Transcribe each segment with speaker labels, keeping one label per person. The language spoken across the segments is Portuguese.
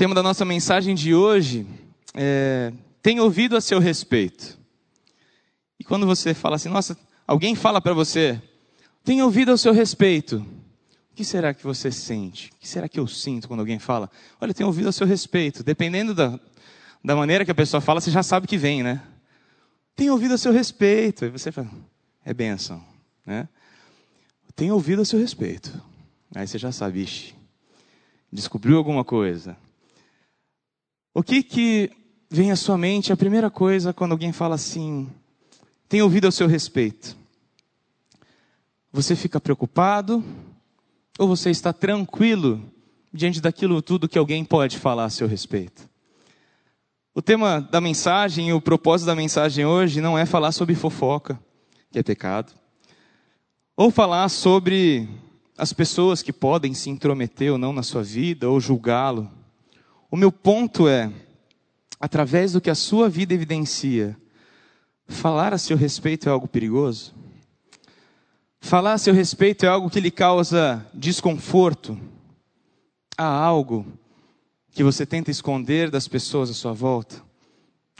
Speaker 1: tema da nossa mensagem de hoje é: tem ouvido a seu respeito. E quando você fala assim, nossa, alguém fala para você, tem ouvido a seu respeito. O que será que você sente? O que será que eu sinto quando alguém fala? Olha, tem ouvido a seu respeito. Dependendo da, da maneira que a pessoa fala, você já sabe que vem, né? Tem ouvido a seu respeito. E você fala, é benção, né? Tem ouvido a seu respeito. Aí você já sabe, ixi, descobriu alguma coisa. O que que vem à sua mente a primeira coisa quando alguém fala assim, tem ouvido ao seu respeito? Você fica preocupado ou você está tranquilo diante daquilo tudo que alguém pode falar a seu respeito? O tema da mensagem, o propósito da mensagem hoje não é falar sobre fofoca, que é pecado, ou falar sobre as pessoas que podem se intrometer ou não na sua vida ou julgá-lo. O meu ponto é, através do que a sua vida evidencia, falar a seu respeito é algo perigoso? Falar a seu respeito é algo que lhe causa desconforto? Há algo que você tenta esconder das pessoas à sua volta?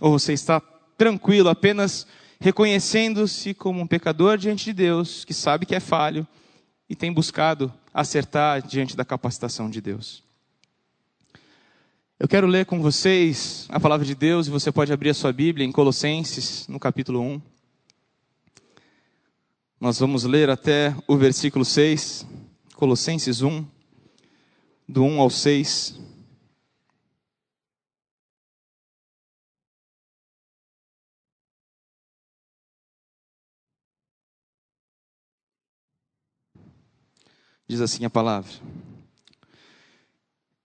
Speaker 1: Ou você está tranquilo apenas reconhecendo-se como um pecador diante de Deus, que sabe que é falho e tem buscado acertar diante da capacitação de Deus? Eu quero ler com vocês a palavra de Deus e você pode abrir a sua Bíblia em Colossenses, no capítulo 1. Nós vamos ler até o versículo 6, Colossenses 1, do 1 ao 6. Diz assim a palavra: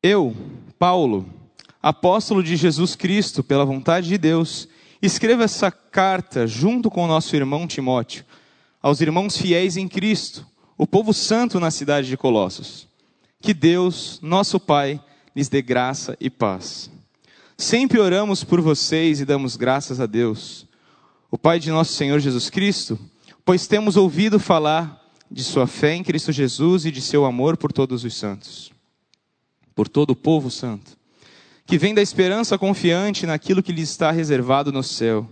Speaker 1: Eu, Paulo, apóstolo de Jesus Cristo, pela vontade de Deus, escreva essa carta junto com o nosso irmão Timóteo, aos irmãos fiéis em Cristo, o povo santo na cidade de Colossos. Que Deus, nosso Pai, lhes dê graça e paz. Sempre oramos por vocês e damos graças a Deus, o Pai de nosso Senhor Jesus Cristo, pois temos ouvido falar de sua fé em Cristo Jesus e de seu amor por todos os santos, por todo o povo santo que vem da esperança confiante naquilo que lhes está reservado no céu.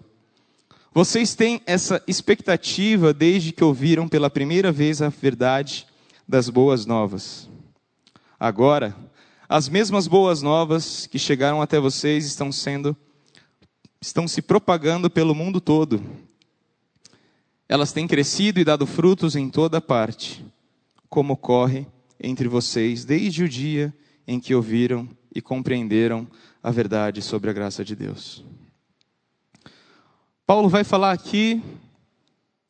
Speaker 1: Vocês têm essa expectativa desde que ouviram pela primeira vez a verdade das boas novas. Agora, as mesmas boas novas que chegaram até vocês estão sendo estão se propagando pelo mundo todo. Elas têm crescido e dado frutos em toda parte, como ocorre entre vocês desde o dia em que ouviram e compreenderam a verdade sobre a graça de Deus. Paulo vai falar aqui,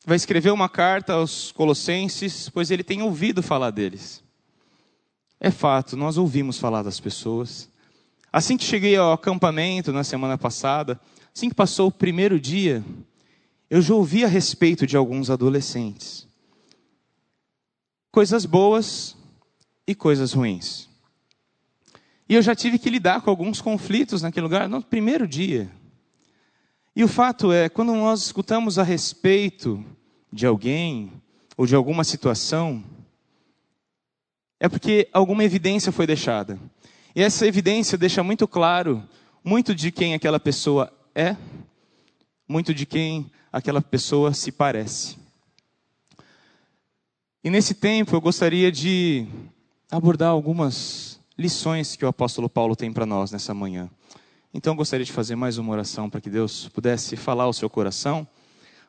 Speaker 1: vai escrever uma carta aos Colossenses, pois ele tem ouvido falar deles. É fato, nós ouvimos falar das pessoas. Assim que cheguei ao acampamento na semana passada, assim que passou o primeiro dia, eu já ouvi a respeito de alguns adolescentes. Coisas boas e coisas ruins. E eu já tive que lidar com alguns conflitos naquele lugar no primeiro dia. E o fato é, quando nós escutamos a respeito de alguém ou de alguma situação, é porque alguma evidência foi deixada. E essa evidência deixa muito claro muito de quem aquela pessoa é, muito de quem aquela pessoa se parece. E nesse tempo eu gostaria de abordar algumas lições que o apóstolo Paulo tem para nós nessa manhã. Então gostaria de fazer mais uma oração para que Deus pudesse falar ao seu coração,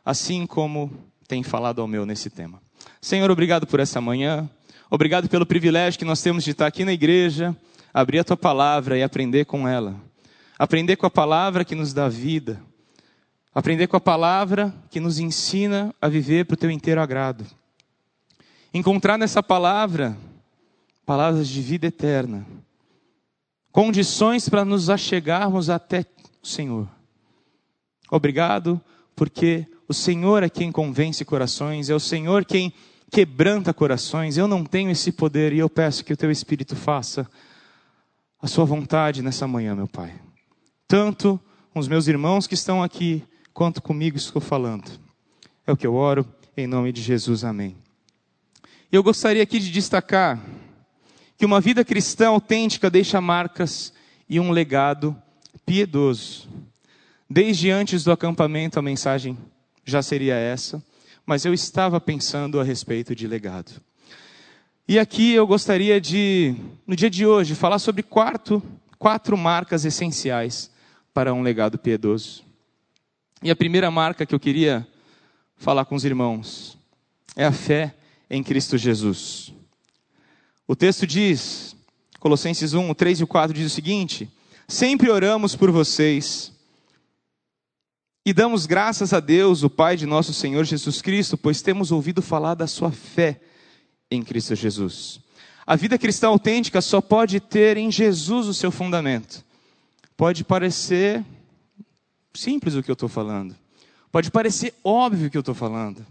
Speaker 1: assim como tem falado ao meu nesse tema. Senhor, obrigado por essa manhã. Obrigado pelo privilégio que nós temos de estar aqui na igreja, abrir a tua palavra e aprender com ela. Aprender com a palavra que nos dá vida. Aprender com a palavra que nos ensina a viver para o teu inteiro agrado. Encontrar nessa palavra palavras de vida eterna, condições para nos achegarmos até o Senhor. Obrigado, porque o Senhor é quem convence corações, é o Senhor quem quebranta corações. Eu não tenho esse poder e eu peço que o teu Espírito faça a sua vontade nessa manhã, meu Pai. Tanto com os meus irmãos que estão aqui, quanto comigo estou falando. É o que eu oro, em nome de Jesus, amém. Eu gostaria aqui de destacar que uma vida cristã autêntica deixa marcas e um legado piedoso. Desde antes do acampamento, a mensagem já seria essa, mas eu estava pensando a respeito de legado. E aqui eu gostaria de, no dia de hoje, falar sobre quatro, quatro marcas essenciais para um legado piedoso. E a primeira marca que eu queria falar com os irmãos é a fé em Cristo Jesus. O texto diz, Colossenses 1, o 3 e o 4 diz o seguinte: Sempre oramos por vocês e damos graças a Deus, o Pai de nosso Senhor Jesus Cristo, pois temos ouvido falar da sua fé em Cristo Jesus. A vida cristã autêntica só pode ter em Jesus o seu fundamento. Pode parecer simples o que eu estou falando, pode parecer óbvio o que eu estou falando,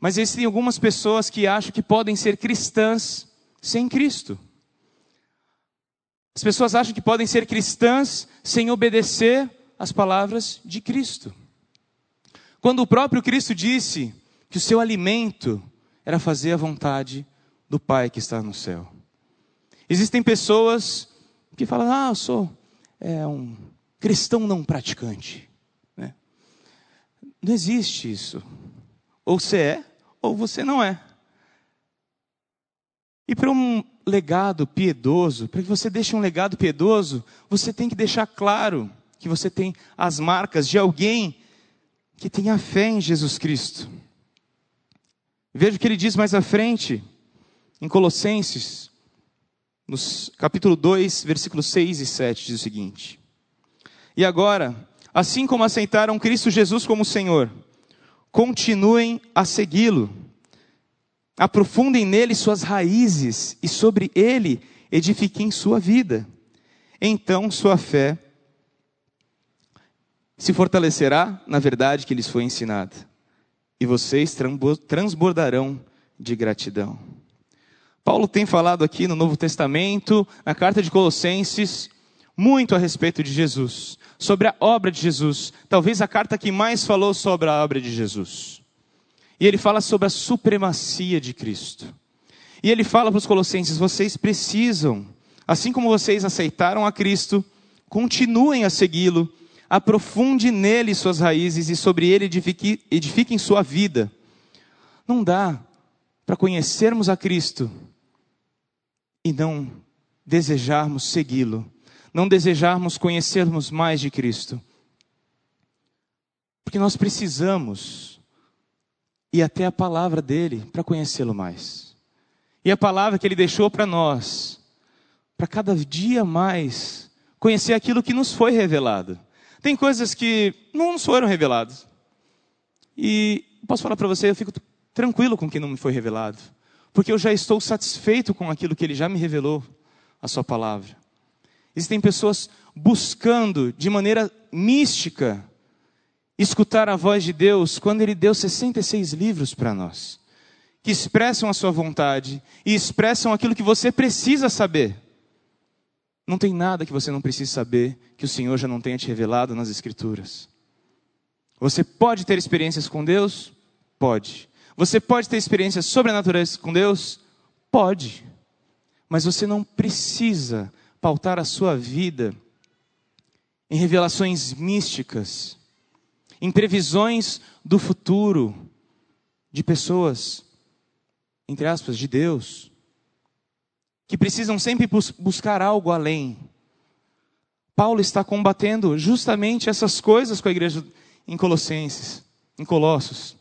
Speaker 1: mas existem algumas pessoas que acham que podem ser cristãs sem Cristo. As pessoas acham que podem ser cristãs sem obedecer as palavras de Cristo. Quando o próprio Cristo disse que o seu alimento era fazer a vontade do Pai que está no céu. Existem pessoas que falam: Ah, eu sou é, um cristão não praticante. Né? Não existe isso. Ou você é, ou você não é. E para um legado piedoso, para que você deixe um legado piedoso, você tem que deixar claro que você tem as marcas de alguém que tem a fé em Jesus Cristo. Veja o que ele diz mais à frente, em Colossenses, no capítulo 2, versículos 6 e 7, diz o seguinte: E agora, assim como aceitaram Cristo Jesus como Senhor, continuem a segui-lo Aprofundem nele suas raízes e sobre ele edifiquem sua vida. Então sua fé se fortalecerá na verdade que lhes foi ensinada, e vocês transbordarão de gratidão. Paulo tem falado aqui no Novo Testamento, na carta de Colossenses, muito a respeito de Jesus, sobre a obra de Jesus, talvez a carta que mais falou sobre a obra de Jesus. E ele fala sobre a supremacia de Cristo. E ele fala para os colossenses: vocês precisam, assim como vocês aceitaram a Cristo, continuem a segui-lo, aprofunde nele suas raízes e sobre ele edifique, edifiquem sua vida. Não dá para conhecermos a Cristo e não desejarmos segui-lo, não desejarmos conhecermos mais de Cristo. Porque nós precisamos e até a palavra dele para conhecê-lo mais. E a palavra que ele deixou para nós, para cada dia mais conhecer aquilo que nos foi revelado. Tem coisas que não nos foram reveladas. E posso falar para você, eu fico tranquilo com o que não me foi revelado, porque eu já estou satisfeito com aquilo que ele já me revelou, a sua palavra. Existem pessoas buscando de maneira mística escutar a voz de Deus quando Ele deu 66 livros para nós, que expressam a Sua vontade e expressam aquilo que você precisa saber. Não tem nada que você não precise saber que o Senhor já não tenha te revelado nas Escrituras. Você pode ter experiências com Deus? Pode. Você pode ter experiências sobrenaturais com Deus? Pode. Mas você não precisa pautar a sua vida em revelações místicas em previsões do futuro de pessoas, entre aspas, de Deus, que precisam sempre bus buscar algo além. Paulo está combatendo justamente essas coisas com a igreja em Colossenses, em Colossos.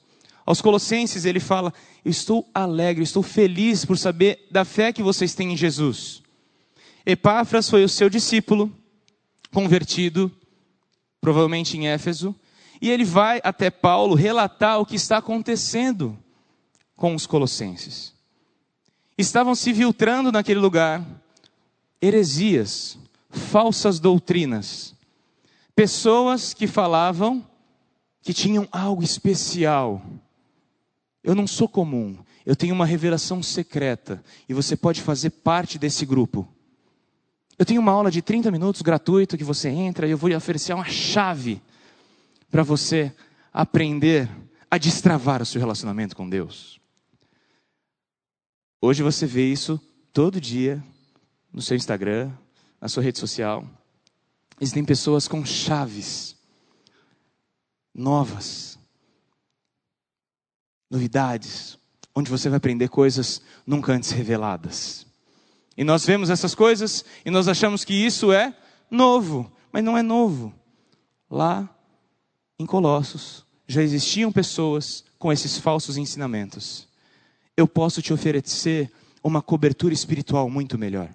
Speaker 1: Aos Colossenses ele fala: estou alegre, estou feliz por saber da fé que vocês têm em Jesus. Epáfras foi o seu discípulo, convertido, provavelmente em Éfeso, e ele vai até Paulo relatar o que está acontecendo com os colossenses. Estavam se filtrando naquele lugar heresias, falsas doutrinas, pessoas que falavam que tinham algo especial. Eu não sou comum, eu tenho uma revelação secreta e você pode fazer parte desse grupo. Eu tenho uma aula de 30 minutos gratuito que você entra e eu vou lhe oferecer uma chave para você aprender a destravar o seu relacionamento com Deus. Hoje você vê isso todo dia no seu Instagram, na sua rede social. Existem pessoas com chaves novas, novidades, onde você vai aprender coisas nunca antes reveladas. E nós vemos essas coisas e nós achamos que isso é novo, mas não é novo. Lá em Colossos já existiam pessoas com esses falsos ensinamentos. Eu posso te oferecer uma cobertura espiritual muito melhor.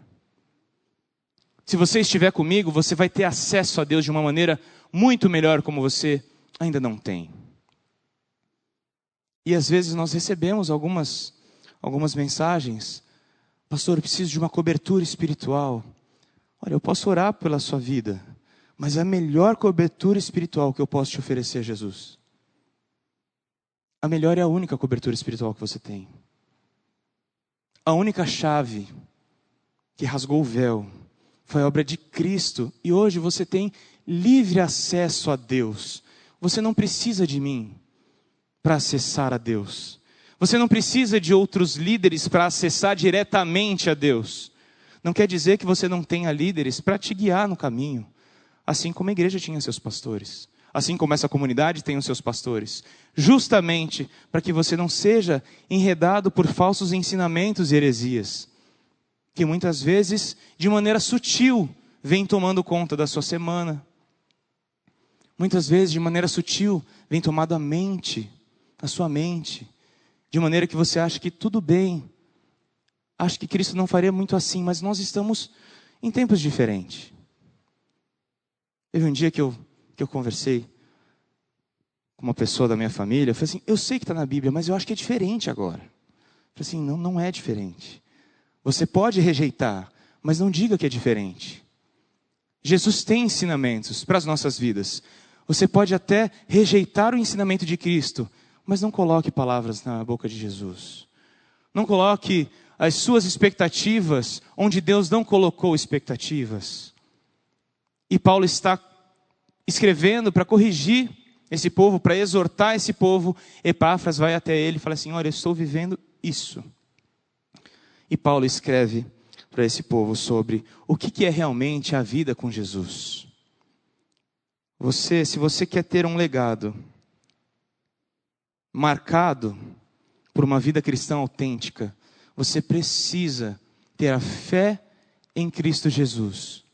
Speaker 1: Se você estiver comigo, você vai ter acesso a Deus de uma maneira muito melhor como você ainda não tem. E às vezes nós recebemos algumas algumas mensagens, pastor, eu preciso de uma cobertura espiritual. Olha, eu posso orar pela sua vida, mas a melhor cobertura espiritual que eu posso te oferecer é Jesus. A melhor é a única cobertura espiritual que você tem. A única chave que rasgou o véu foi a obra de Cristo e hoje você tem livre acesso a Deus. Você não precisa de mim para acessar a Deus. Você não precisa de outros líderes para acessar diretamente a Deus. Não quer dizer que você não tenha líderes para te guiar no caminho, assim como a igreja tinha seus pastores, assim como essa comunidade tem os seus pastores, justamente para que você não seja enredado por falsos ensinamentos e heresias que muitas vezes, de maneira sutil, vem tomando conta da sua semana. Muitas vezes, de maneira sutil, vem tomando a mente, a sua mente, de maneira que você acha que tudo bem. Acho que Cristo não faria muito assim, mas nós estamos em tempos diferentes. Teve um dia que eu, que eu conversei com uma pessoa da minha família, eu falei assim, eu sei que está na Bíblia, mas eu acho que é diferente agora. Eu falei assim, não, não é diferente. Você pode rejeitar, mas não diga que é diferente. Jesus tem ensinamentos para as nossas vidas. Você pode até rejeitar o ensinamento de Cristo, mas não coloque palavras na boca de Jesus. Não coloque as suas expectativas onde Deus não colocou expectativas. E Paulo está escrevendo para corrigir esse povo, para exortar esse povo. Epáfras vai até ele e fala assim: Olha, eu estou vivendo isso. E Paulo escreve para esse povo sobre o que é realmente a vida com Jesus. Você, se você quer ter um legado marcado por uma vida cristã autêntica, você precisa ter a fé em Cristo Jesus.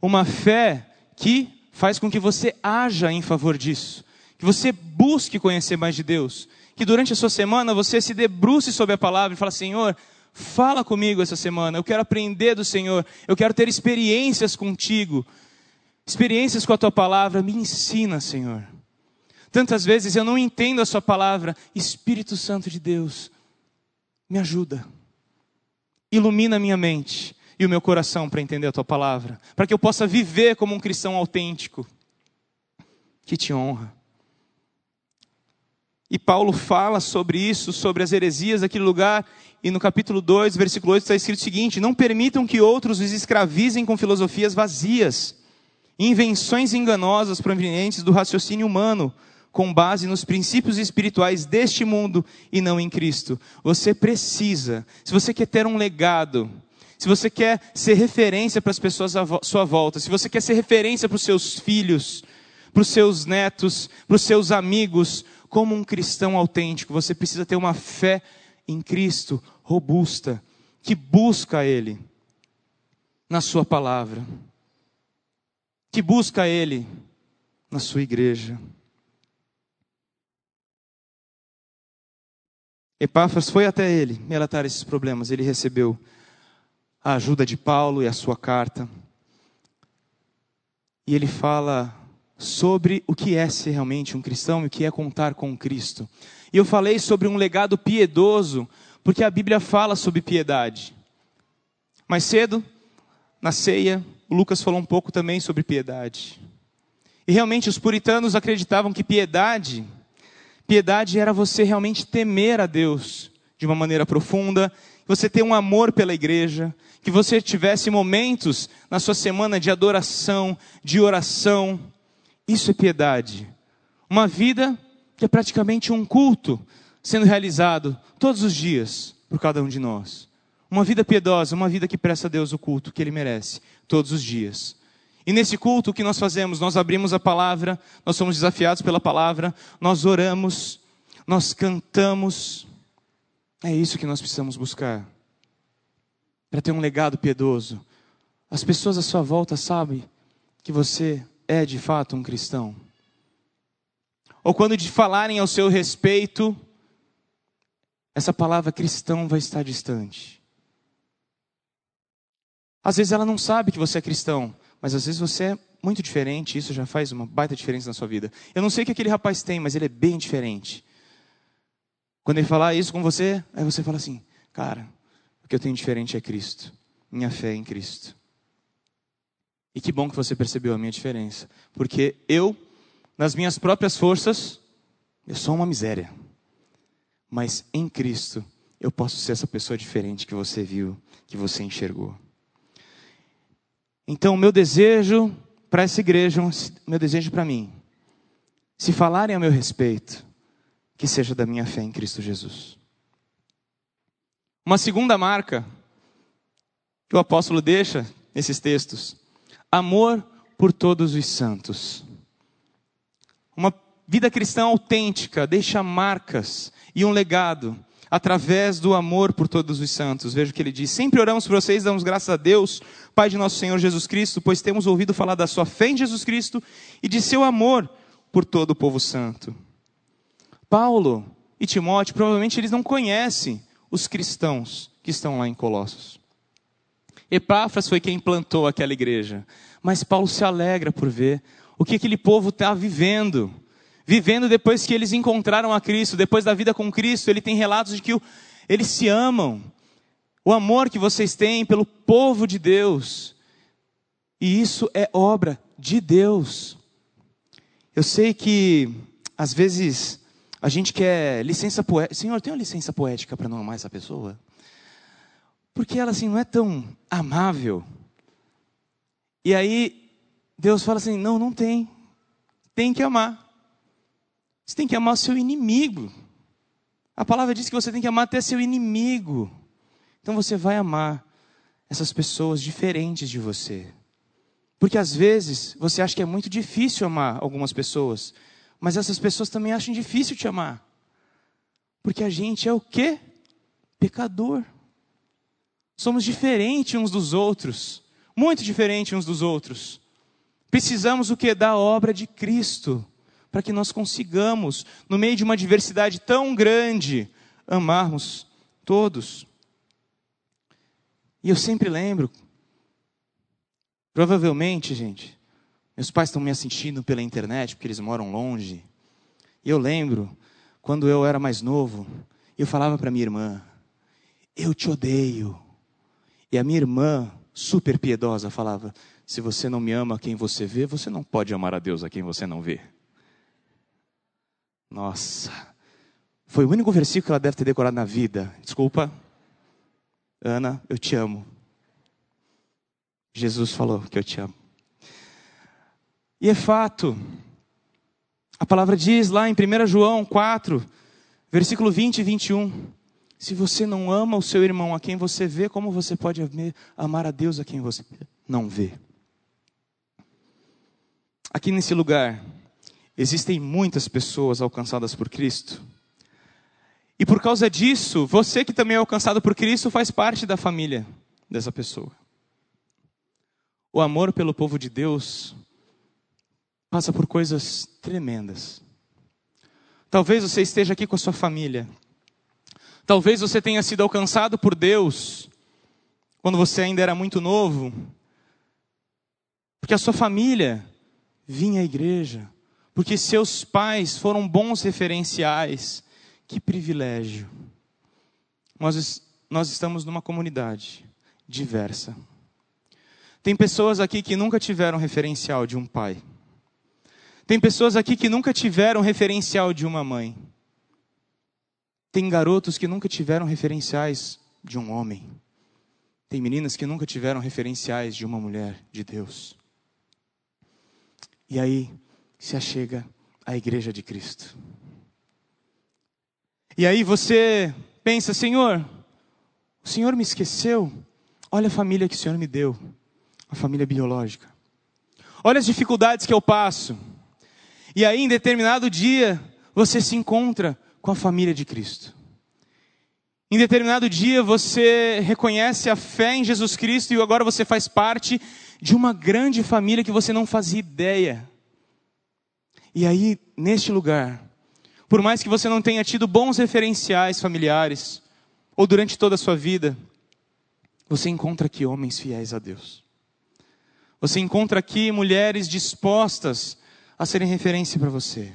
Speaker 1: Uma fé que faz com que você haja em favor disso, que você busque conhecer mais de Deus, que durante a sua semana você se debruce sobre a palavra e fale: Senhor, Fala comigo essa semana. Eu quero aprender do Senhor. Eu quero ter experiências contigo. Experiências com a tua palavra. Me ensina, Senhor. Tantas vezes eu não entendo a sua palavra. Espírito Santo de Deus, me ajuda. Ilumina minha mente e o meu coração para entender a tua palavra, para que eu possa viver como um cristão autêntico que te honra. E Paulo fala sobre isso, sobre as heresias daquele lugar, e no capítulo 2, versículo 8, está escrito o seguinte: Não permitam que outros os escravizem com filosofias vazias, invenções enganosas provenientes do raciocínio humano, com base nos princípios espirituais deste mundo e não em Cristo. Você precisa, se você quer ter um legado, se você quer ser referência para as pessoas à sua volta, se você quer ser referência para os seus filhos, para os seus netos, para os seus amigos, como um cristão autêntico, você precisa ter uma fé em Cristo robusta, que busca Ele na Sua palavra, que busca Ele na Sua igreja. Epáfras foi até ele relatar esses problemas. Ele recebeu a ajuda de Paulo e a sua carta. E ele fala sobre o que é ser realmente um cristão e o que é contar com Cristo. E eu falei sobre um legado piedoso, porque a Bíblia fala sobre piedade. Mais cedo, na ceia, o Lucas falou um pouco também sobre piedade. E realmente os puritanos acreditavam que piedade, piedade era você realmente temer a Deus de uma maneira profunda, você ter um amor pela igreja, que você tivesse momentos na sua semana de adoração, de oração, isso é piedade. Uma vida que é praticamente um culto sendo realizado todos os dias por cada um de nós. Uma vida piedosa, uma vida que presta a Deus o culto que Ele merece todos os dias. E nesse culto, o que nós fazemos? Nós abrimos a palavra, nós somos desafiados pela palavra, nós oramos, nós cantamos. É isso que nós precisamos buscar. Para ter um legado piedoso. As pessoas à sua volta sabem que você é de fato um cristão. Ou quando de falarem ao seu respeito, essa palavra cristão vai estar distante. Às vezes ela não sabe que você é cristão, mas às vezes você é muito diferente, isso já faz uma baita diferença na sua vida. Eu não sei o que aquele rapaz tem, mas ele é bem diferente. Quando ele falar isso com você, aí você fala assim: Cara, que eu tenho diferente é Cristo, minha fé é em Cristo. E que bom que você percebeu a minha diferença, porque eu, nas minhas próprias forças, eu sou uma miséria. Mas em Cristo, eu posso ser essa pessoa diferente que você viu, que você enxergou. Então, meu desejo para essa igreja, meu desejo para mim, se falarem a meu respeito, que seja da minha fé em Cristo Jesus. Uma segunda marca que o apóstolo deixa nesses textos: amor por todos os santos. Uma vida cristã autêntica deixa marcas e um legado através do amor por todos os santos. Veja o que ele diz: Sempre oramos por vocês, damos graças a Deus, Pai de nosso Senhor Jesus Cristo, pois temos ouvido falar da sua fé em Jesus Cristo e de seu amor por todo o povo santo. Paulo e Timóteo, provavelmente eles não conhecem os cristãos que estão lá em Colossos. Epáfras foi quem plantou aquela igreja, mas Paulo se alegra por ver o que aquele povo está vivendo vivendo depois que eles encontraram a Cristo, depois da vida com Cristo, ele tem relatos de que eles se amam. O amor que vocês têm pelo povo de Deus. E isso é obra de Deus. Eu sei que às vezes a gente quer licença poética. Senhor, tem uma licença poética para não amar essa pessoa? Porque ela assim não é tão amável. E aí Deus fala assim: "Não, não tem. Tem que amar. Você tem que amar o seu inimigo. A palavra diz que você tem que amar até seu inimigo. Então você vai amar essas pessoas diferentes de você. Porque às vezes você acha que é muito difícil amar algumas pessoas, mas essas pessoas também acham difícil te amar. Porque a gente é o quê? Pecador. Somos diferentes uns dos outros, muito diferentes uns dos outros. Precisamos o que da obra de Cristo para que nós consigamos, no meio de uma diversidade tão grande, amarmos todos. E eu sempre lembro, provavelmente, gente, meus pais estão me assistindo pela internet porque eles moram longe. E eu lembro quando eu era mais novo, eu falava para minha irmã: "Eu te odeio". E a minha irmã, super piedosa, falava: "Se você não me ama quem você vê, você não pode amar a Deus a quem você não vê". Nossa, foi o único versículo que ela deve ter decorado na vida. Desculpa, Ana, eu te amo. Jesus falou que eu te amo. E é fato. A palavra diz lá em 1 João 4, versículo 20 e 21. Se você não ama o seu irmão a quem você vê, como você pode amar a Deus a quem você não vê? Aqui nesse lugar, Existem muitas pessoas alcançadas por Cristo. E por causa disso, você que também é alcançado por Cristo faz parte da família dessa pessoa. O amor pelo povo de Deus passa por coisas tremendas. Talvez você esteja aqui com a sua família. Talvez você tenha sido alcançado por Deus quando você ainda era muito novo. Porque a sua família vinha à igreja, porque seus pais foram bons referenciais. Que privilégio. Nós, nós estamos numa comunidade diversa. Tem pessoas aqui que nunca tiveram referencial de um pai. Tem pessoas aqui que nunca tiveram referencial de uma mãe. Tem garotos que nunca tiveram referenciais de um homem. Tem meninas que nunca tiveram referenciais de uma mulher de Deus. E aí, se achega à igreja de Cristo. E aí você pensa, Senhor, o Senhor me esqueceu? Olha a família que o Senhor me deu, a família biológica. olha as dificuldades que eu passo. E aí, em determinado dia, você se encontra com a família de Cristo. Em determinado dia, você reconhece a fé em Jesus Cristo e agora você faz parte de uma grande família que você não fazia ideia. E aí, neste lugar, por mais que você não tenha tido bons referenciais familiares, ou durante toda a sua vida, você encontra aqui homens fiéis a Deus. Você encontra aqui mulheres dispostas a serem referência para você.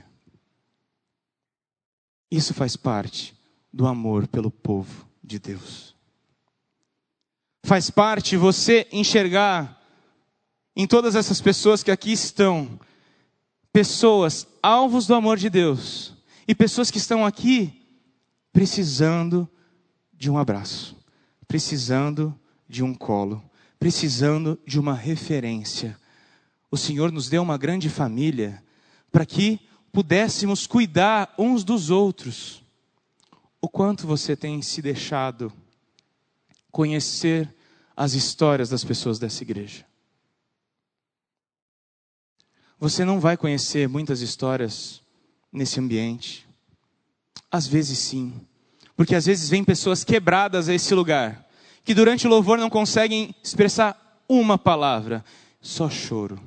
Speaker 1: Isso faz parte do amor pelo povo de Deus. Faz parte você enxergar em todas essas pessoas que aqui estão pessoas alvos do amor de Deus e pessoas que estão aqui precisando de um abraço, precisando de um colo, precisando de uma referência. O Senhor nos deu uma grande família para que pudéssemos cuidar uns dos outros. O quanto você tem se deixado conhecer as histórias das pessoas dessa igreja? Você não vai conhecer muitas histórias nesse ambiente. Às vezes sim. Porque às vezes vem pessoas quebradas a esse lugar, que durante o louvor não conseguem expressar uma palavra, só choro.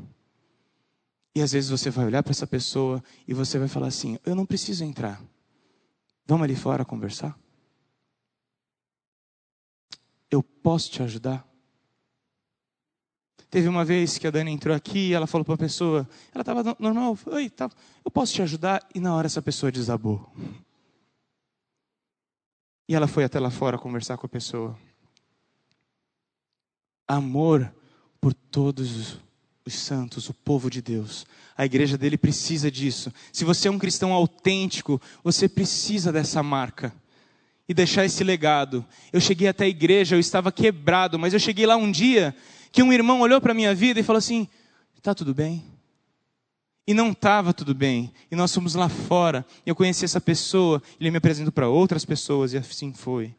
Speaker 1: E às vezes você vai olhar para essa pessoa e você vai falar assim: Eu não preciso entrar. Vamos ali fora conversar? Eu posso te ajudar? Teve uma vez que a Dani entrou aqui e ela falou para a pessoa, ela estava normal, oi, tá, eu posso te ajudar? E na hora essa pessoa desabou. E ela foi até lá fora conversar com a pessoa. Amor por todos os santos, o povo de Deus. A igreja dele precisa disso. Se você é um cristão autêntico, você precisa dessa marca e deixar esse legado. Eu cheguei até a igreja, eu estava quebrado, mas eu cheguei lá um dia que um irmão olhou para a minha vida e falou assim: está tudo bem? E não estava tudo bem. E nós fomos lá fora. Eu conheci essa pessoa, ele me apresentou para outras pessoas, e assim foi.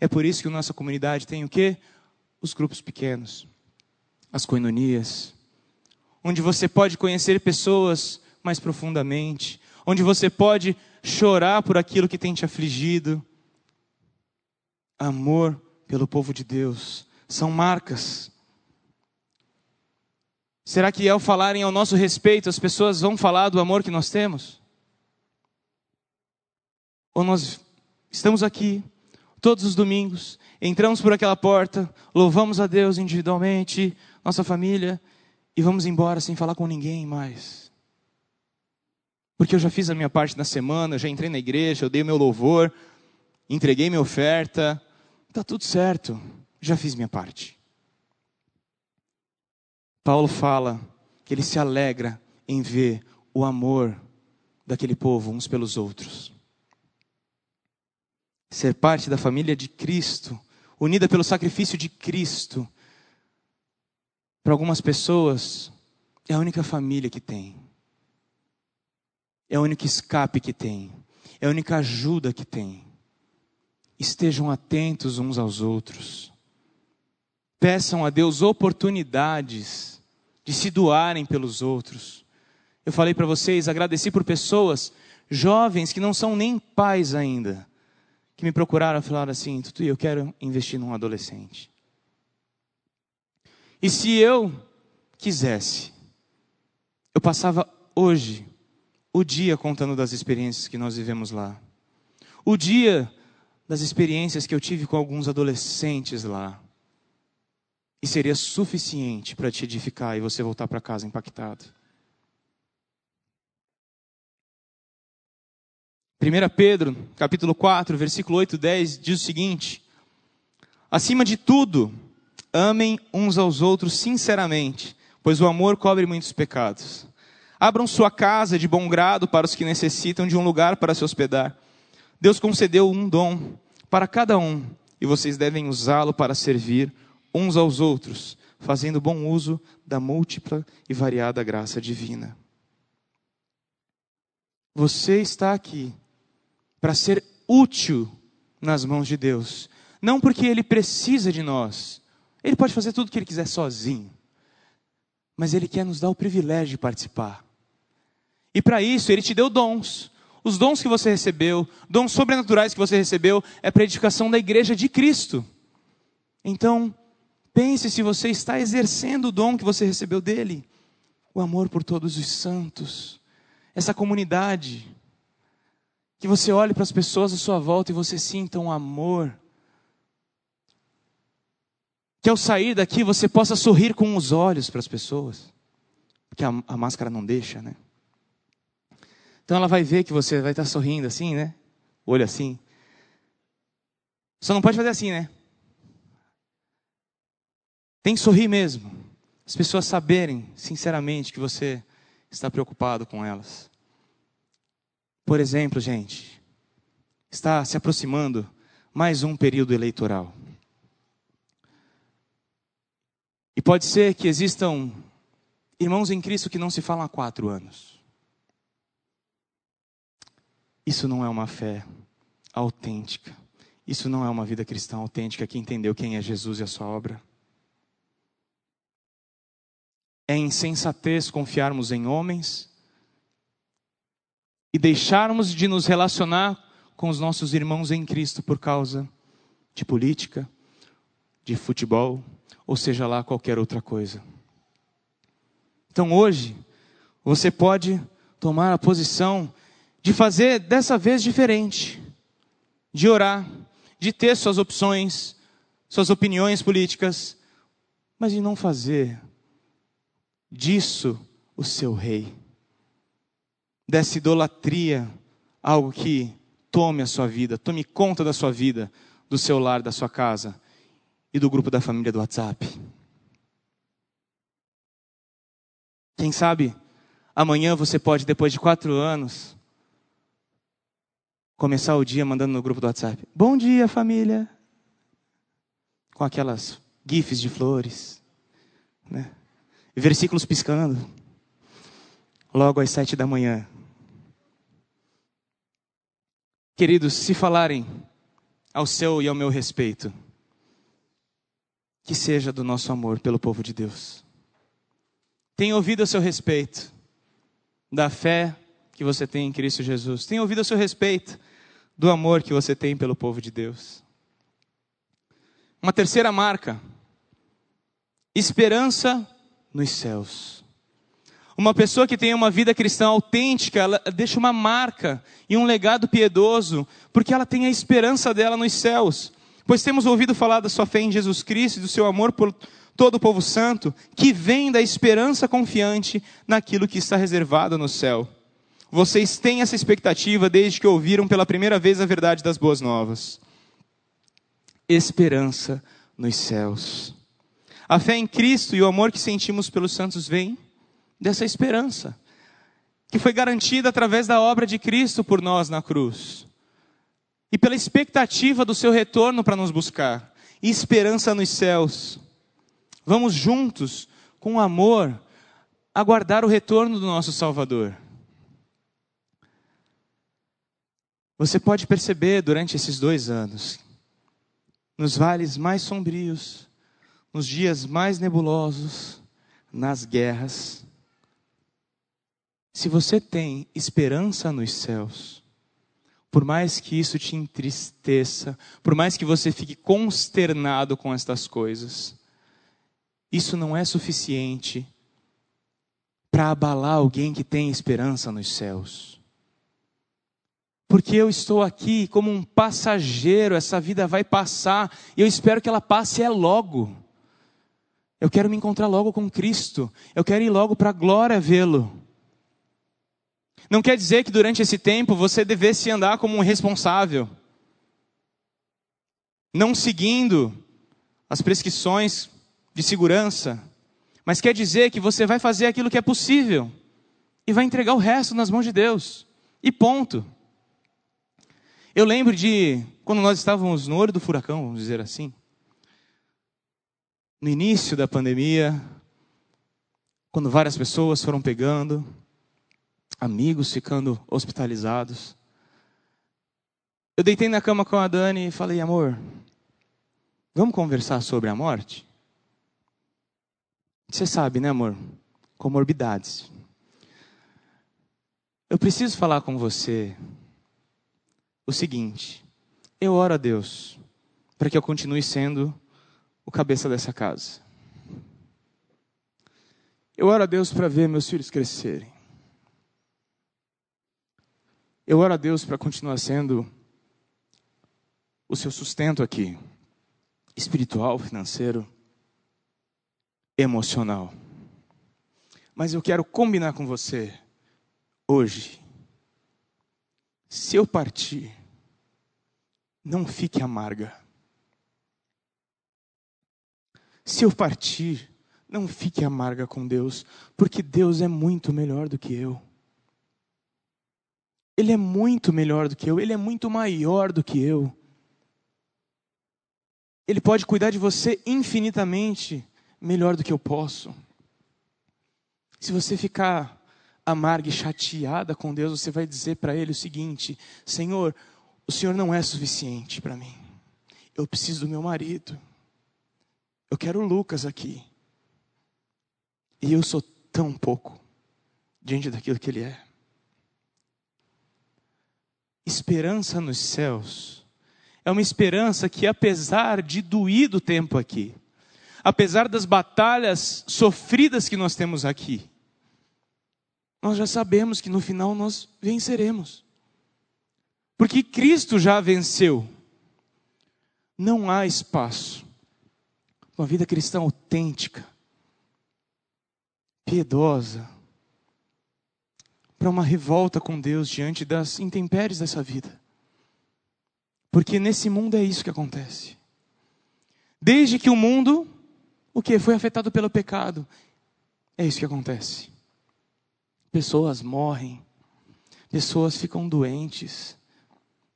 Speaker 1: É por isso que nossa comunidade tem o quê? Os grupos pequenos, as coinonias, onde você pode conhecer pessoas mais profundamente, onde você pode chorar por aquilo que tem te afligido. Amor pelo povo de Deus são marcas Será que ao falarem ao nosso respeito, as pessoas vão falar do amor que nós temos? Ou nós estamos aqui todos os domingos, entramos por aquela porta, louvamos a Deus individualmente, nossa família, e vamos embora sem falar com ninguém mais? Porque eu já fiz a minha parte na semana, já entrei na igreja, eu dei meu louvor, entreguei minha oferta, está tudo certo, já fiz minha parte. Paulo fala que ele se alegra em ver o amor daquele povo uns pelos outros. Ser parte da família de Cristo, unida pelo sacrifício de Cristo, para algumas pessoas, é a única família que tem, é o único escape que tem, é a única ajuda que tem. Estejam atentos uns aos outros, peçam a Deus oportunidades de se doarem pelos outros. Eu falei para vocês, agradeci por pessoas jovens que não são nem pais ainda, que me procuraram e falaram assim: Tutu, eu quero investir num adolescente. E se eu quisesse, eu passava hoje o dia contando das experiências que nós vivemos lá. O dia das experiências que eu tive com alguns adolescentes lá. E seria suficiente para te edificar e você voltar para casa impactado. 1 Pedro, capítulo 4, versículo 8 e 10, diz o seguinte: Acima de tudo, amem uns aos outros sinceramente, pois o amor cobre muitos pecados. Abram sua casa de bom grado para os que necessitam de um lugar para se hospedar. Deus concedeu um dom para cada um, e vocês devem usá-lo para servir uns aos outros, fazendo bom uso da múltipla e variada graça divina. Você está aqui para ser útil nas mãos de Deus, não porque Ele precisa de nós, Ele pode fazer tudo o que Ele quiser sozinho, mas Ele quer nos dar o privilégio de participar. E para isso, Ele te deu dons. Os dons que você recebeu, dons sobrenaturais que você recebeu, é para edificação da igreja de Cristo. Então, pense se você está exercendo o dom que você recebeu dele o amor por todos os santos, essa comunidade. Que você olhe para as pessoas à sua volta e você sinta um amor. Que ao sair daqui você possa sorrir com os olhos para as pessoas. Porque a, a máscara não deixa, né? Então ela vai ver que você vai estar sorrindo assim, né? Olho assim. Só não pode fazer assim, né? Tem que sorrir mesmo. As pessoas saberem, sinceramente, que você está preocupado com elas. Por exemplo, gente, está se aproximando mais um período eleitoral. E pode ser que existam irmãos em Cristo que não se falam há quatro anos. Isso não é uma fé autêntica. Isso não é uma vida cristã autêntica que entendeu quem é Jesus e a sua obra. É insensatez confiarmos em homens e deixarmos de nos relacionar com os nossos irmãos em Cristo por causa de política, de futebol, ou seja lá qualquer outra coisa. Então hoje, você pode tomar a posição de fazer dessa vez diferente, de orar, de ter suas opções, suas opiniões políticas, mas de não fazer disso o seu rei dessa idolatria, algo que tome a sua vida, tome conta da sua vida, do seu lar, da sua casa e do grupo da família do WhatsApp. Quem sabe amanhã você pode, depois de quatro anos, começar o dia mandando no grupo do WhatsApp: Bom dia, família! Com aquelas gifs de flores, né? versículos piscando, logo às sete da manhã. Queridos, se falarem ao seu e ao meu respeito, que seja do nosso amor pelo povo de Deus. Tenha ouvido a seu respeito, da fé que você tem em Cristo Jesus. Tenha ouvido a seu respeito, do amor que você tem pelo povo de Deus. Uma terceira marca, esperança nos céus. Uma pessoa que tem uma vida cristã autêntica, ela deixa uma marca e um legado piedoso, porque ela tem a esperança dela nos céus. Pois temos ouvido falar da sua fé em Jesus Cristo e do seu amor por todo o povo santo, que vem da esperança confiante naquilo que está reservado no céu. Vocês têm essa expectativa desde que ouviram pela primeira vez a verdade das boas novas. Esperança nos céus. A fé em Cristo e o amor que sentimos pelos santos vem dessa esperança, que foi garantida através da obra de Cristo por nós na cruz, e pela expectativa do seu retorno para nos buscar, e esperança nos céus. Vamos juntos, com amor, aguardar o retorno do nosso Salvador. Você pode perceber durante esses dois anos, nos vales mais sombrios, nos dias mais nebulosos, nas guerras, se você tem esperança nos céus, por mais que isso te entristeça, por mais que você fique consternado com estas coisas, isso não é suficiente para abalar alguém que tem esperança nos céus. Porque eu estou aqui como um passageiro, essa vida vai passar, e eu espero que ela passe é logo. Eu quero me encontrar logo com Cristo, eu quero ir logo para a glória vê-lo. Não quer dizer que durante esse tempo você devesse andar como um responsável, não seguindo as prescrições de segurança, mas quer dizer que você vai fazer aquilo que é possível e vai entregar o resto nas mãos de Deus. E ponto. Eu lembro de quando nós estávamos no olho do furacão, vamos dizer assim, no início da pandemia, quando várias pessoas foram pegando, amigos ficando hospitalizados. Eu deitei na cama com a Dani e falei, amor, vamos conversar sobre a morte? Você sabe, né, amor? comorbidades. Eu preciso falar com você o seguinte: eu oro a Deus para que eu continue sendo o cabeça dessa casa. Eu oro a Deus para ver meus filhos crescerem. Eu oro a Deus para continuar sendo o seu sustento aqui, espiritual, financeiro, emocional. Mas eu quero combinar com você hoje. Se eu partir, não fique amarga. Se eu partir, não fique amarga com Deus, porque Deus é muito melhor do que eu. Ele é muito melhor do que eu, ele é muito maior do que eu. Ele pode cuidar de você infinitamente melhor do que eu posso. Se você ficar amarga e chateada com Deus, você vai dizer para Ele o seguinte: Senhor, o Senhor não é suficiente para mim. Eu preciso do meu marido. Eu quero o Lucas aqui. E eu sou tão pouco diante daquilo que ele é. Esperança nos céus é uma esperança que, apesar de doído do tempo aqui, apesar das batalhas sofridas que nós temos aqui, nós já sabemos que no final nós venceremos. Porque Cristo já venceu. Não há espaço uma vida cristã autêntica, piedosa, para uma revolta com Deus diante das intempéries dessa vida. Porque nesse mundo é isso que acontece. Desde que o mundo, o que foi afetado pelo pecado, é isso que acontece. Pessoas morrem, pessoas ficam doentes,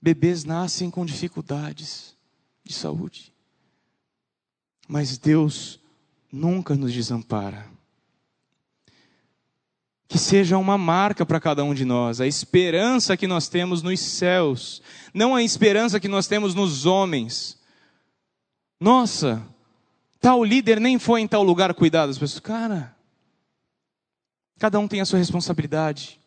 Speaker 1: bebês nascem com dificuldades de saúde. Mas Deus nunca nos desampara. Que seja uma marca para cada um de nós, a esperança que nós temos nos céus, não a esperança que nós temos nos homens. Nossa, tal líder nem foi em tal lugar cuidar das pessoas. Cara, cada um tem a sua responsabilidade,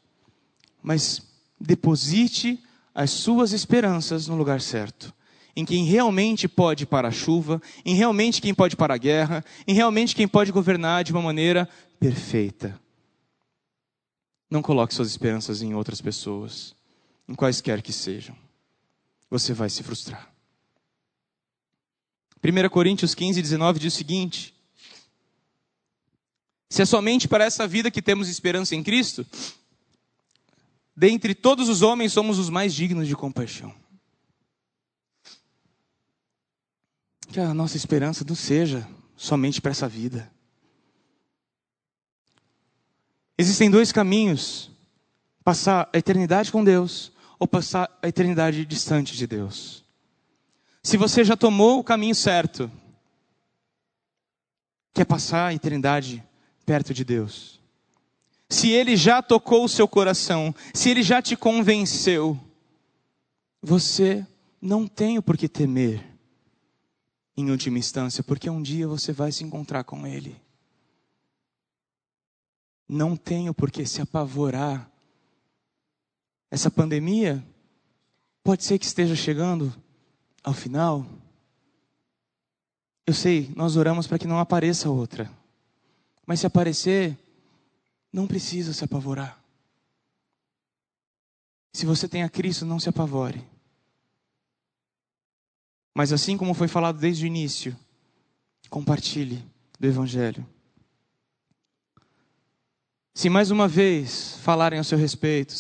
Speaker 1: mas deposite as suas esperanças no lugar certo em quem realmente pode parar a chuva, em realmente quem pode parar a guerra, em realmente quem pode governar de uma maneira perfeita. Não coloque suas esperanças em outras pessoas, em quaisquer que sejam. Você vai se frustrar. 1 Coríntios 15, 19 diz o seguinte: Se é somente para essa vida que temos esperança em Cristo, dentre todos os homens somos os mais dignos de compaixão. Que a nossa esperança não seja somente para essa vida. Existem dois caminhos: passar a eternidade com Deus ou passar a eternidade distante de Deus. Se você já tomou o caminho certo, que é passar a eternidade perto de Deus. Se Ele já tocou o seu coração, se Ele já te convenceu, você não tem o por que temer em última instância, porque um dia você vai se encontrar com Ele. Não tenho por que se apavorar. Essa pandemia pode ser que esteja chegando ao final. Eu sei, nós oramos para que não apareça outra. Mas se aparecer, não precisa se apavorar. Se você tem a Cristo, não se apavore. Mas assim como foi falado desde o início, compartilhe do Evangelho. Se mais uma vez falarem ao seu respeito,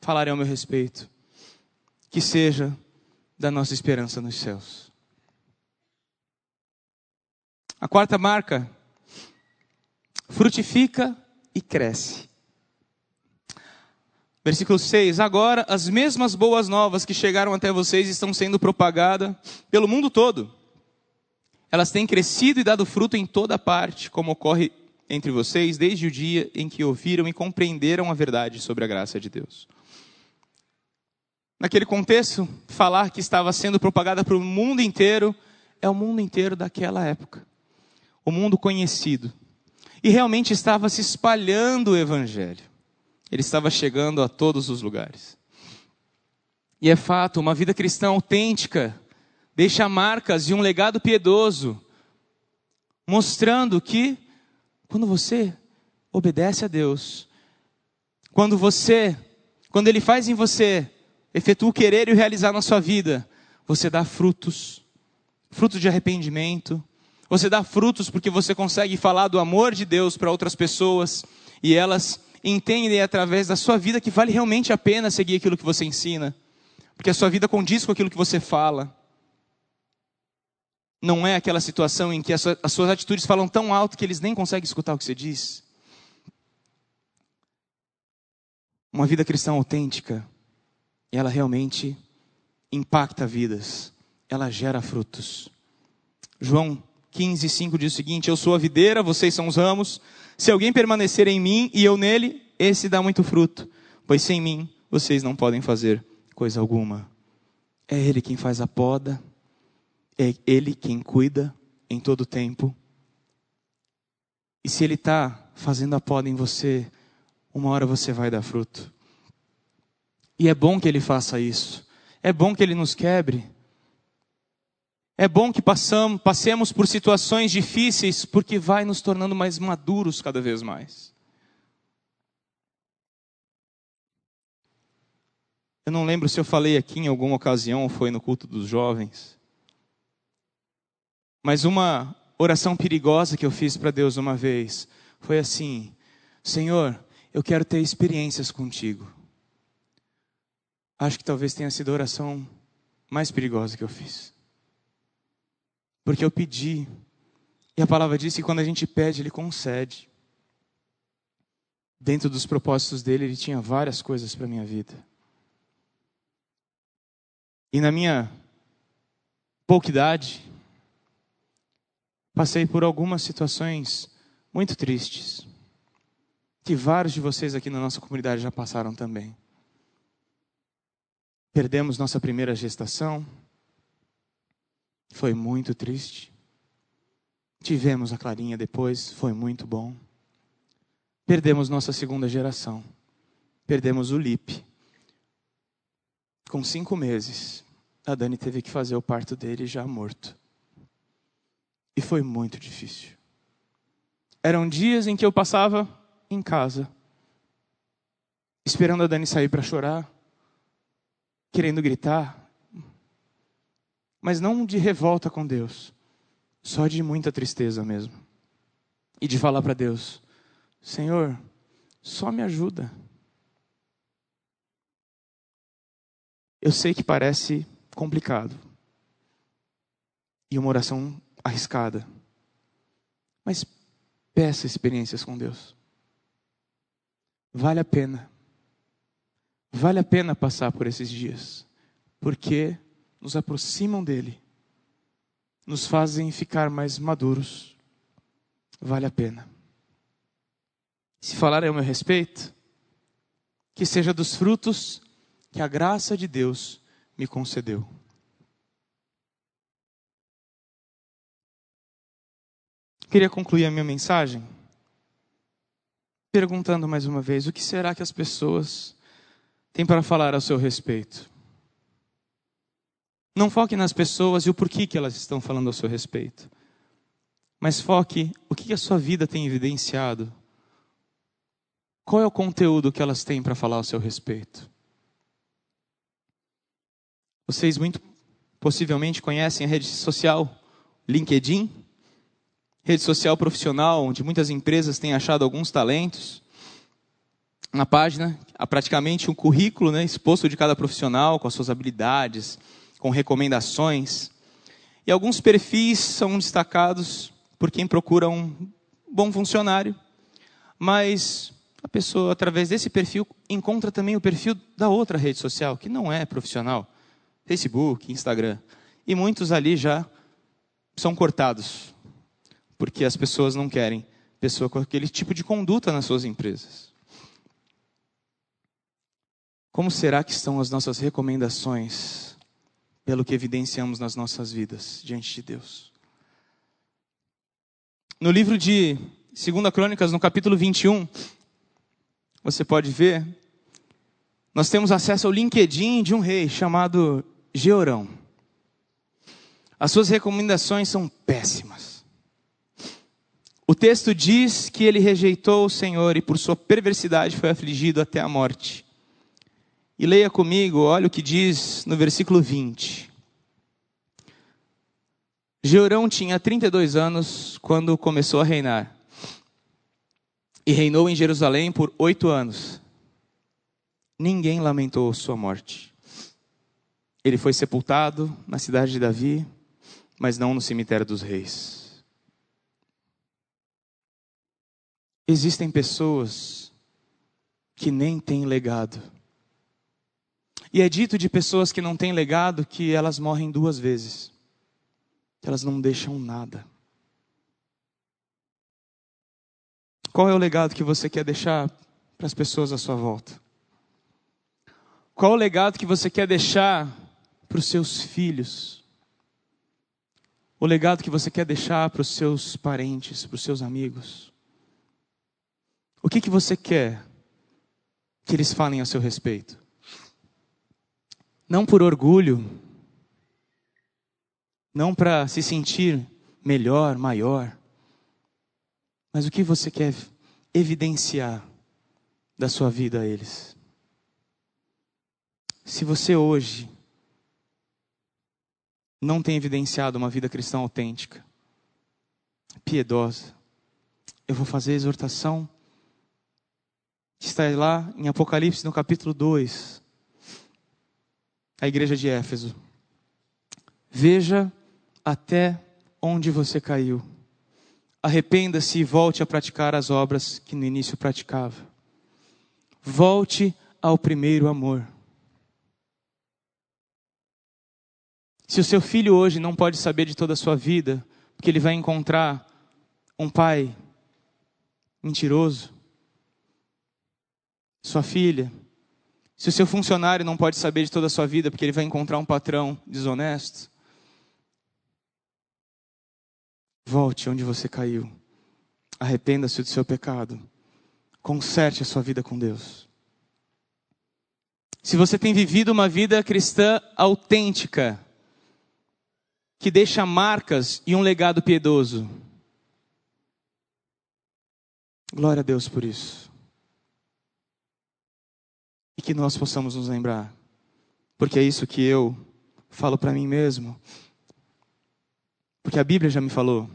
Speaker 1: falarem ao meu respeito, que seja da nossa esperança nos céus. A quarta marca, frutifica e cresce. Versículo 6: Agora as mesmas boas novas que chegaram até vocês estão sendo propagadas pelo mundo todo. Elas têm crescido e dado fruto em toda parte, como ocorre entre vocês desde o dia em que ouviram e compreenderam a verdade sobre a graça de Deus. Naquele contexto, falar que estava sendo propagada para o mundo inteiro é o mundo inteiro daquela época. O mundo conhecido. E realmente estava se espalhando o Evangelho. Ele estava chegando a todos os lugares. E é fato, uma vida cristã autêntica deixa marcas e um legado piedoso, mostrando que quando você obedece a Deus, quando você, quando Ele faz em você, efetua o querer e o realizar na sua vida, você dá frutos, frutos de arrependimento, você dá frutos porque você consegue falar do amor de Deus para outras pessoas e elas entendem através da sua vida que vale realmente a pena seguir aquilo que você ensina, porque a sua vida condiz com aquilo que você fala. Não é aquela situação em que as suas atitudes falam tão alto que eles nem conseguem escutar o que você diz. Uma vida cristã autêntica, ela realmente impacta vidas, ela gera frutos. João 15, 5 diz o seguinte: Eu sou a videira, vocês são os ramos. Se alguém permanecer em mim e eu nele, esse dá muito fruto, pois sem mim vocês não podem fazer coisa alguma. É Ele quem faz a poda, é Ele quem cuida em todo o tempo. E se Ele está fazendo a poda em você, uma hora você vai dar fruto. E é bom que Ele faça isso. É bom que Ele nos quebre. É bom que passamos, passemos por situações difíceis, porque vai nos tornando mais maduros cada vez mais. Eu não lembro se eu falei aqui em alguma ocasião ou foi no culto dos jovens. Mas uma oração perigosa que eu fiz para Deus uma vez foi assim: Senhor, eu quero ter experiências contigo. Acho que talvez tenha sido a oração mais perigosa que eu fiz. Porque eu pedi. E a palavra diz que quando a gente pede, Ele concede. Dentro dos propósitos dele, Ele tinha várias coisas para a minha vida. E na minha pouca idade, passei por algumas situações muito tristes. Que vários de vocês aqui na nossa comunidade já passaram também. Perdemos nossa primeira gestação, foi muito triste. Tivemos a Clarinha depois, foi muito bom. Perdemos nossa segunda geração. Perdemos o Lipe. Com cinco meses, a Dani teve que fazer o parto dele já morto. E foi muito difícil. Eram dias em que eu passava em casa, esperando a Dani sair para chorar, querendo gritar, mas não de revolta com Deus, só de muita tristeza mesmo. E de falar para Deus: Senhor, só me ajuda. Eu sei que parece complicado e uma oração arriscada, mas peça experiências com Deus. Vale a pena. Vale a pena passar por esses dias, porque nos aproximam dele, nos fazem ficar mais maduros. Vale a pena. Se falarem ao meu respeito, que seja dos frutos que a graça de Deus me concedeu. Queria concluir a minha mensagem perguntando mais uma vez: o que será que as pessoas têm para falar a seu respeito? Não foque nas pessoas e o porquê que elas estão falando a seu respeito. Mas foque o que a sua vida tem evidenciado. Qual é o conteúdo que elas têm para falar ao seu respeito? Vocês muito possivelmente conhecem a rede social LinkedIn, rede social profissional, onde muitas empresas têm achado alguns talentos. Na página, há praticamente um currículo né, exposto de cada profissional, com as suas habilidades, com recomendações. E alguns perfis são destacados por quem procura um bom funcionário, mas a pessoa, através desse perfil, encontra também o perfil da outra rede social, que não é profissional Facebook, Instagram. E muitos ali já são cortados, porque as pessoas não querem pessoa com aquele tipo de conduta nas suas empresas. Como será que estão as nossas recomendações pelo que evidenciamos nas nossas vidas diante de Deus. No livro de 2 Crônicas, no capítulo 21, você pode ver, nós temos acesso ao LinkedIn de um rei chamado Georão. As suas recomendações são péssimas. O texto diz que ele rejeitou o Senhor e por sua perversidade foi afligido até a morte. E leia comigo, olha o que diz no versículo 20. Georão tinha 32 anos quando começou a reinar. E reinou em Jerusalém por oito anos. Ninguém lamentou sua morte. Ele foi sepultado na cidade de Davi, mas não no cemitério dos reis. Existem pessoas que nem têm legado. E é dito de pessoas que não têm legado que elas morrem duas vezes que elas não deixam nada. Qual é o legado que você quer deixar para as pessoas à sua volta? Qual o legado que você quer deixar para os seus filhos? O legado que você quer deixar para os seus parentes, para os seus amigos? O que, que você quer que eles falem a seu respeito? Não por orgulho, não para se sentir melhor, maior, mas o que você quer evidenciar da sua vida a eles. Se você hoje não tem evidenciado uma vida cristã autêntica, piedosa, eu vou fazer a exortação que está lá em Apocalipse no capítulo 2, a igreja de Éfeso. Veja até onde você caiu. Arrependa-se e volte a praticar as obras que no início praticava. Volte ao primeiro amor. Se o seu filho hoje não pode saber de toda a sua vida, porque ele vai encontrar um pai mentiroso, sua filha, se o seu funcionário não pode saber de toda a sua vida, porque ele vai encontrar um patrão desonesto, Volte onde você caiu. Arrependa-se do seu pecado. Conserte a sua vida com Deus. Se você tem vivido uma vida cristã autêntica, que deixa marcas e um legado piedoso, glória a Deus por isso. E que nós possamos nos lembrar, porque é isso que eu falo para mim mesmo. Porque a Bíblia já me falou.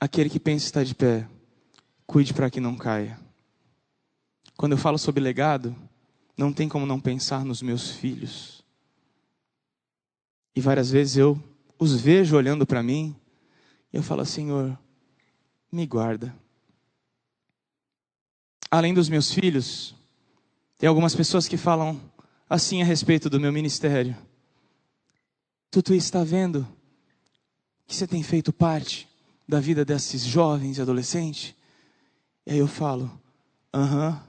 Speaker 1: Aquele que pensa estar de pé, cuide para que não caia. Quando eu falo sobre legado, não tem como não pensar nos meus filhos. E várias vezes eu os vejo olhando para mim e eu falo, Senhor, me guarda. Além dos meus filhos, tem algumas pessoas que falam assim a respeito do meu ministério. Tutu está vendo que você tem feito parte da vida desses jovens e adolescentes? E aí eu falo, aham,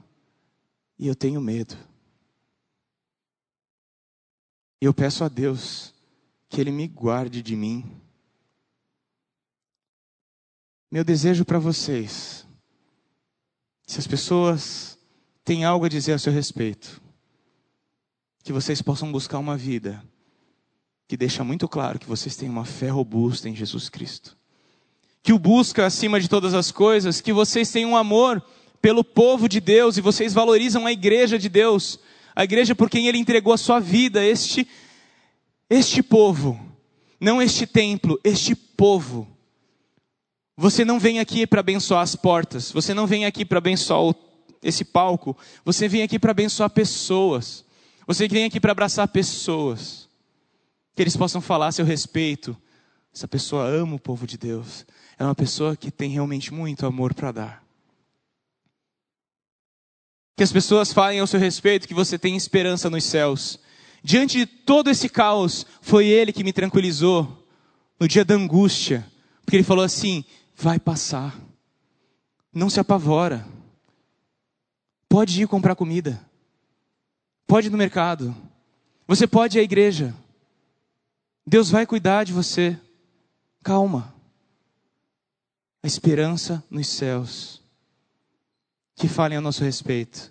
Speaker 1: e eu tenho medo. E eu peço a Deus que Ele me guarde de mim. Meu desejo para vocês, se as pessoas têm algo a dizer a seu respeito, que vocês possam buscar uma vida que deixa muito claro que vocês têm uma fé robusta em Jesus Cristo. Que o busca acima de todas as coisas, que vocês têm um amor pelo povo de Deus e vocês valorizam a igreja de Deus, a igreja por quem ele entregou a sua vida, este este povo, não este templo, este povo. Você não vem aqui para abençoar as portas, você não vem aqui para abençoar o, esse palco, você vem aqui para abençoar pessoas. Você vem aqui para abraçar pessoas que eles possam falar a seu respeito. Essa pessoa ama o povo de Deus. É uma pessoa que tem realmente muito amor para dar. Que as pessoas falem ao seu respeito que você tem esperança nos céus. Diante de todo esse caos, foi Ele que me tranquilizou no dia da angústia. Porque Ele falou assim: vai passar. Não se apavora. Pode ir comprar comida. Pode ir no mercado. Você pode ir à igreja. Deus vai cuidar de você. Calma. a esperança nos céus, que falem a nosso respeito,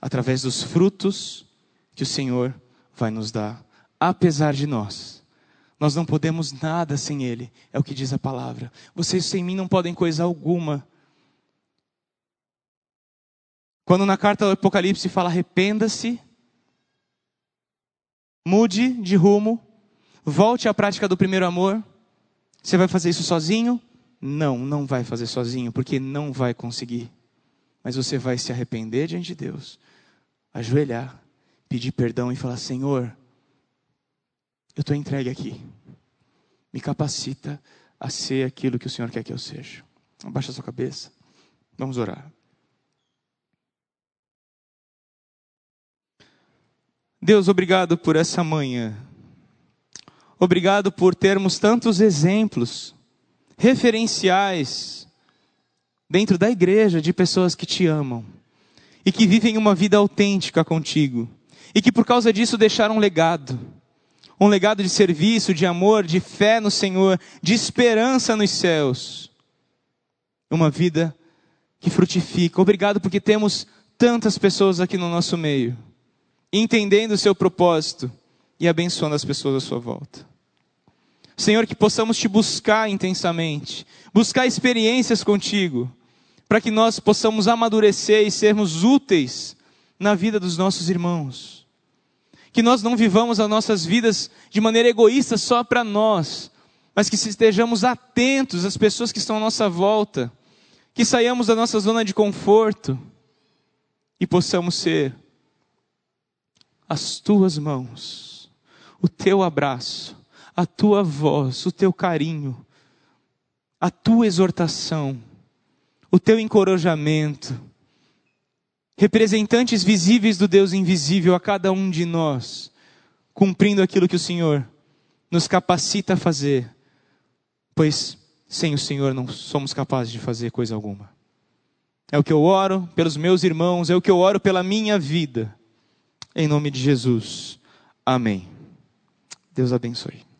Speaker 1: através dos frutos que o Senhor vai nos dar, apesar de nós. Nós não podemos nada sem Ele, é o que diz a palavra. Vocês sem mim não podem coisa alguma. Quando na carta do Apocalipse fala arrependa-se, mude de rumo, volte à prática do primeiro amor, você vai fazer isso sozinho? Não, não vai fazer sozinho, porque não vai conseguir. Mas você vai se arrepender diante de Deus, ajoelhar, pedir perdão e falar: Senhor, eu estou entregue aqui. Me capacita a ser aquilo que o Senhor quer que eu seja. Abaixa sua cabeça. Vamos orar. Deus, obrigado por essa manhã. Obrigado por termos tantos exemplos, referenciais, dentro da igreja de pessoas que te amam e que vivem uma vida autêntica contigo e que por causa disso deixaram um legado um legado de serviço, de amor, de fé no Senhor, de esperança nos céus. Uma vida que frutifica. Obrigado porque temos tantas pessoas aqui no nosso meio, entendendo o seu propósito e abençoando as pessoas à sua volta. Senhor, que possamos te buscar intensamente, buscar experiências contigo, para que nós possamos amadurecer e sermos úteis na vida dos nossos irmãos que nós não vivamos as nossas vidas de maneira egoísta só para nós, mas que estejamos atentos às pessoas que estão à nossa volta, que saiamos da nossa zona de conforto e possamos ser as tuas mãos, o teu abraço, a tua voz, o teu carinho, a tua exortação, o teu encorajamento representantes visíveis do Deus invisível a cada um de nós, cumprindo aquilo que o Senhor nos capacita a fazer, pois sem o Senhor não somos capazes de fazer coisa alguma. É o que eu oro pelos meus irmãos, é o que eu oro pela minha vida. Em nome de Jesus. Amém. Deus abençoe.